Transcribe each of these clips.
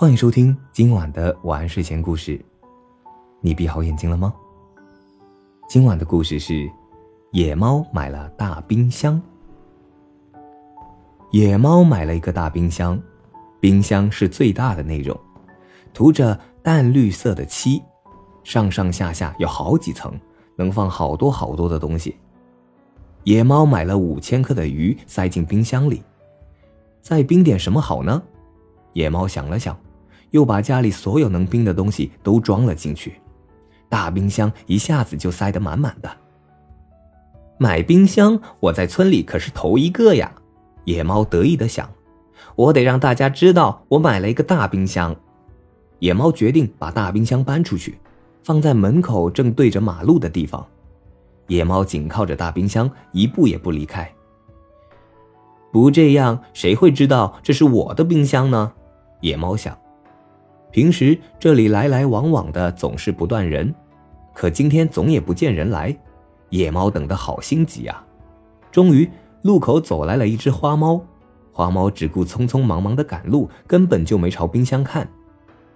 欢迎收听今晚的晚安睡前故事。你闭好眼睛了吗？今晚的故事是：野猫买了大冰箱。野猫买了一个大冰箱，冰箱是最大的那种，涂着淡绿色的漆，上上下下有好几层，能放好多好多的东西。野猫买了五千克的鱼，塞进冰箱里。再冰点什么好呢？野猫想了想，又把家里所有能冰的东西都装了进去，大冰箱一下子就塞得满满的。买冰箱，我在村里可是头一个呀！野猫得意的想：“我得让大家知道我买了一个大冰箱。”野猫决定把大冰箱搬出去，放在门口正对着马路的地方。野猫紧靠着大冰箱，一步也不离开。不这样，谁会知道这是我的冰箱呢？野猫想。平时这里来来往往的总是不断人，可今天总也不见人来，野猫等得好心急啊！终于，路口走来了一只花猫，花猫只顾匆匆忙忙的赶路，根本就没朝冰箱看。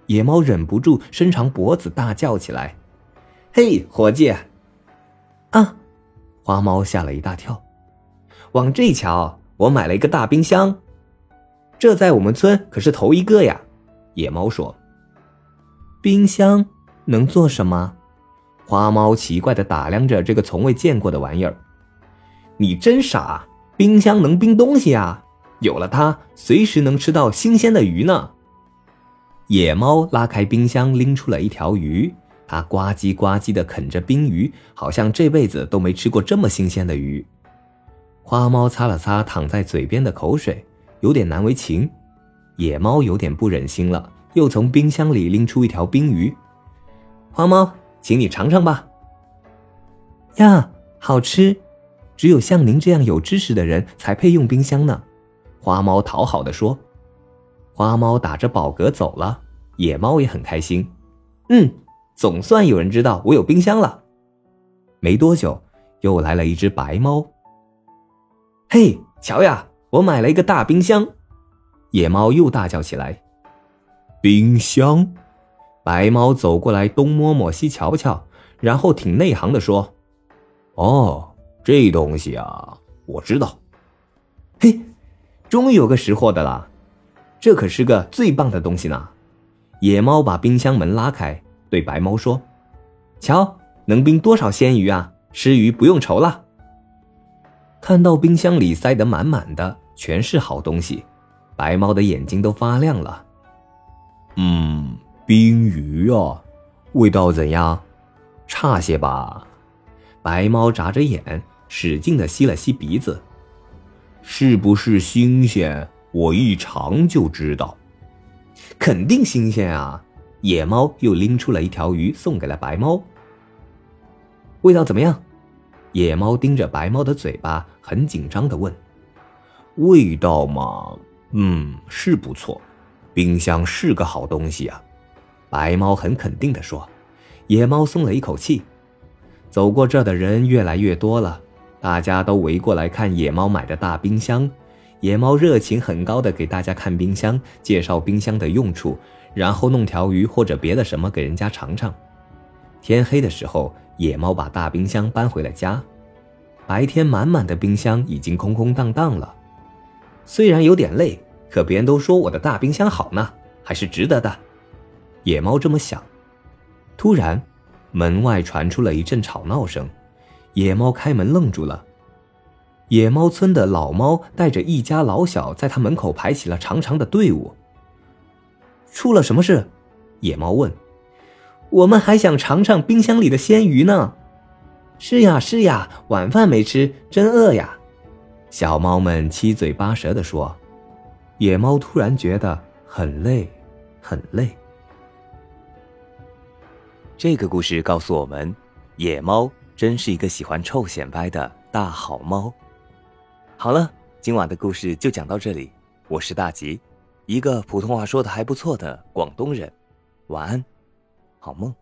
野猫忍不住伸长脖子大叫起来：“嘿，伙计！”啊！花猫吓了一大跳，往这瞧，我买了一个大冰箱，这在我们村可是头一个呀。野猫说：“冰箱能做什么？”花猫奇怪的打量着这个从未见过的玩意儿。你真傻，冰箱能冰东西啊！有了它，随时能吃到新鲜的鱼呢。野猫拉开冰箱，拎出了一条鱼。它呱唧呱唧的啃着冰鱼，好像这辈子都没吃过这么新鲜的鱼。花猫擦了擦躺在嘴边的口水，有点难为情。野猫有点不忍心了，又从冰箱里拎出一条冰鱼。花猫，请你尝尝吧。呀，好吃！只有像您这样有知识的人才配用冰箱呢。花猫讨好的说。花猫打着饱嗝走了，野猫也很开心。嗯。总算有人知道我有冰箱了。没多久，又来了一只白猫。嘿，瞧呀，我买了一个大冰箱！野猫又大叫起来。冰箱！白猫走过来，东摸摸，西瞧瞧，然后挺内行的说：“哦，这东西啊，我知道。嘿，终于有个识货的了，这可是个最棒的东西呢。”野猫把冰箱门拉开。对白猫说：“瞧，能冰多少鲜鱼啊！吃鱼不用愁了。”看到冰箱里塞得满满的，全是好东西，白猫的眼睛都发亮了。嗯，冰鱼啊，味道怎样？差些吧？白猫眨着眼，使劲的吸了吸鼻子。是不是新鲜？我一尝就知道。肯定新鲜啊！野猫又拎出了一条鱼，送给了白猫。味道怎么样？野猫盯着白猫的嘴巴，很紧张的问：“味道嘛，嗯，是不错。冰箱是个好东西啊。”白猫很肯定的说。野猫松了一口气。走过这的人越来越多了，大家都围过来看野猫买的大冰箱。野猫热情很高的给大家看冰箱，介绍冰箱的用处。然后弄条鱼或者别的什么给人家尝尝。天黑的时候，野猫把大冰箱搬回了家。白天满满的冰箱已经空空荡荡了。虽然有点累，可别人都说我的大冰箱好呢，还是值得的。野猫这么想。突然，门外传出了一阵吵闹声。野猫开门愣住了。野猫村的老猫带着一家老小在他门口排起了长长的队伍。出了什么事？野猫问。我们还想尝尝冰箱里的鲜鱼呢。是呀，是呀，晚饭没吃，真饿呀。小猫们七嘴八舌的说。野猫突然觉得很累，很累。这个故事告诉我们，野猫真是一个喜欢臭显摆的大好猫。好了，今晚的故事就讲到这里。我是大吉。一个普通话说的还不错的广东人，晚安，好梦。